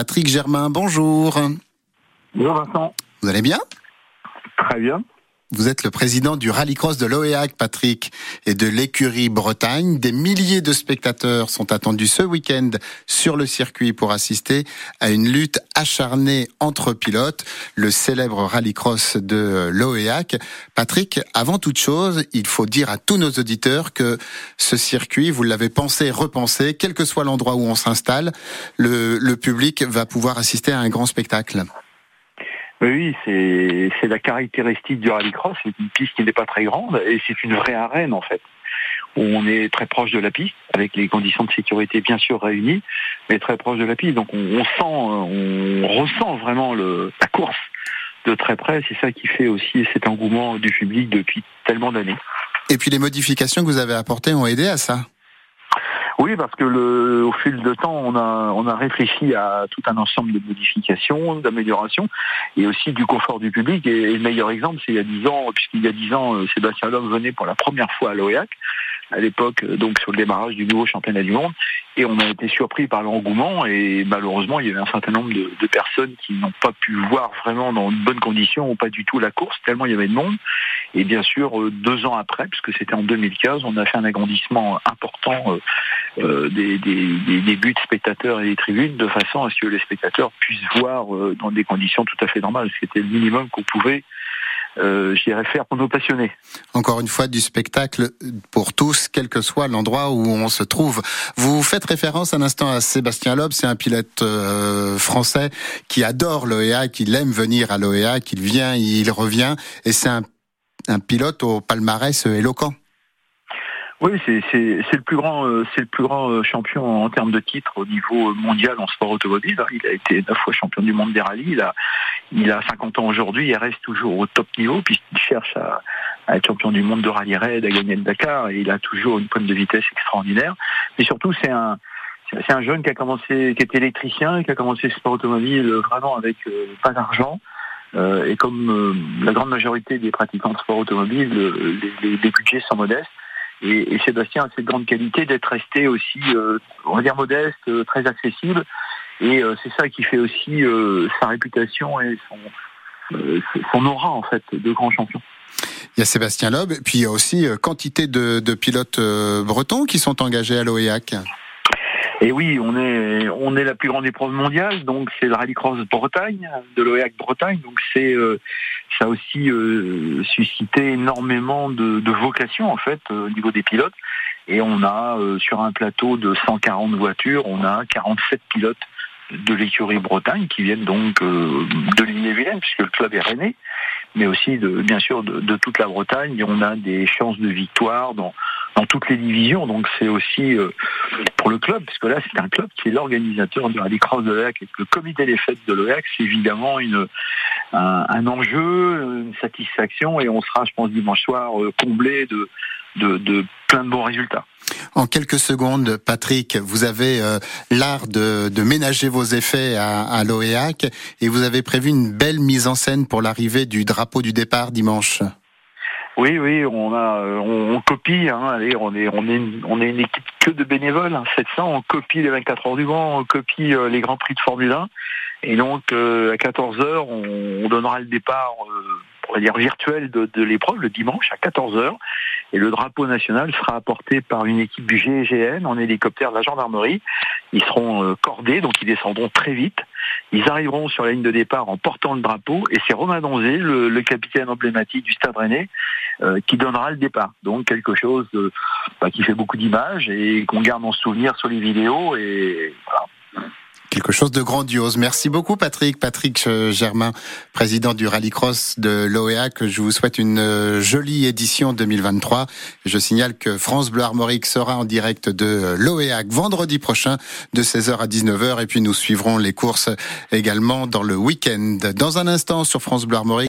Patrick Germain, bonjour. Bonjour Vincent. Vous allez bien? Très bien. Vous êtes le président du rallycross de l'OEAC, Patrick, et de l'écurie Bretagne. Des milliers de spectateurs sont attendus ce week-end sur le circuit pour assister à une lutte acharnée entre pilotes, le célèbre rallycross de l'OEAC. Patrick, avant toute chose, il faut dire à tous nos auditeurs que ce circuit, vous l'avez pensé, repensé, quel que soit l'endroit où on s'installe, le, le public va pouvoir assister à un grand spectacle. Oui, c'est la caractéristique du rallycross. C'est une piste qui n'est pas très grande et c'est une vraie arène en fait. On est très proche de la piste, avec les conditions de sécurité bien sûr réunies, mais très proche de la piste. Donc on, sent, on ressent vraiment le, la course de très près. C'est ça qui fait aussi cet engouement du public depuis tellement d'années. Et puis les modifications que vous avez apportées ont aidé à ça. Oui, parce que le, au fil de temps, on a, on a réfléchi à tout un ensemble de modifications, d'améliorations, et aussi du confort du public. Et, le meilleur exemple, c'est il y a dix ans, puisqu'il y a dix ans, euh, Sébastien Loeb venait pour la première fois à l'OEAC, à l'époque, euh, donc sur le démarrage du nouveau championnat du monde, et on a été surpris par l'engouement, et malheureusement, il y avait un certain nombre de, de personnes qui n'ont pas pu voir vraiment dans de bonnes conditions, ou pas du tout la course, tellement il y avait de monde. Et bien sûr, euh, deux ans après, puisque c'était en 2015, on a fait un agrandissement important euh, des, des, buts de spectateurs et des tribunes de façon à ce que les spectateurs puissent voir euh, dans des conditions tout à fait normales. C'était le minimum qu'on pouvait euh, faire pour nos passionnés. Encore une fois, du spectacle pour tous, quel que soit l'endroit où on se trouve. Vous faites référence un instant à Sébastien Loeb, c'est un pilote euh, français qui adore l'OEA, qui aime venir à l'OEA, qui vient, il revient, et c'est un, un pilote au palmarès éloquent. Oui, c'est le plus grand, euh, c'est le plus grand euh, champion en termes de titres au niveau mondial en sport automobile. Il a été neuf fois champion du monde des rallyes. Il a, il a 50 ans aujourd'hui. Il reste toujours au top niveau puisqu'il cherche à, être champion du monde de rallye raid, à gagner le Dakar. Et il a toujours une pointe de vitesse extraordinaire. Mais surtout, c'est un, c'est un jeune qui a commencé, qui est électricien, qui a commencé le sport automobile vraiment avec euh, pas d'argent. et comme la grande majorité des pratiquants de sport automobile, les, les budgets sont modestes. Et, Sébastien a cette grande qualité d'être resté aussi, euh, on va dire modeste, euh, très accessible. Et euh, c'est ça qui fait aussi sa réputation et son, son aura en fait de grand champion. Il y a Sébastien Loeb, puis il y a aussi quantité de, de pilotes bretons qui sont engagés à l'OEAC. Et oui, on est on est la plus grande épreuve mondiale, donc c'est le Rallycross Bretagne, de l'OEAC Bretagne, donc c'est euh, ça a aussi euh, suscité énormément de, de vocations en fait euh, au niveau des pilotes. Et on a sur un plateau de 140 voitures, on a 47 pilotes de l'écurie Bretagne qui viennent donc de l'île-et-Vilaine puisque le club est rennais, mais aussi de, bien sûr de, de toute la Bretagne. Et on a des chances de victoire dans dans toutes les divisions. Donc c'est aussi euh, pour le club, parce que là c'est un club qui est l'organisateur du rallycross de l'OEAC et le comité des fêtes de l'OEAC, c'est évidemment une, un, enjeu, une satisfaction et on sera, je pense, dimanche soir euh, comblé de, de, plein de bons résultats. En quelques secondes, Patrick, vous avez euh, l'art de, de, ménager vos effets à, à l'OEAC et vous avez prévu une belle mise en scène pour l'arrivée du drapeau du départ dimanche. Oui, oui, on a, on, copie. Hein, allez, on est, on est, une, on est une équipe que de bénévoles, 700. Hein, on copie les 24 heures du Mans, on copie euh, les grands prix de Formule 1. Et donc, euh, à 14 heures, on, donnera le départ, euh, on va dire virtuel de, de l'épreuve le dimanche à 14 heures. Et le drapeau national sera apporté par une équipe du GIGN en hélicoptère de la gendarmerie. Ils seront cordés, donc ils descendront très vite. Ils arriveront sur la ligne de départ en portant le drapeau et c'est Romain Donzé, le, capitaine emblématique du Stade Rennais, euh, qui donnera le départ. Donc quelque chose bah, qui fait beaucoup d'images et qu'on garde en souvenir sur les vidéos et quelque chose de grandiose. Merci beaucoup Patrick, Patrick euh, Germain, président du Rallycross de l'OEA, que je vous souhaite une euh, jolie édition 2023. Je signale que France Bleu Armorique sera en direct de euh, l'OEA vendredi prochain de 16h à 19h et puis nous suivrons les courses également dans le week-end. Dans un instant sur France Bleu Armorique,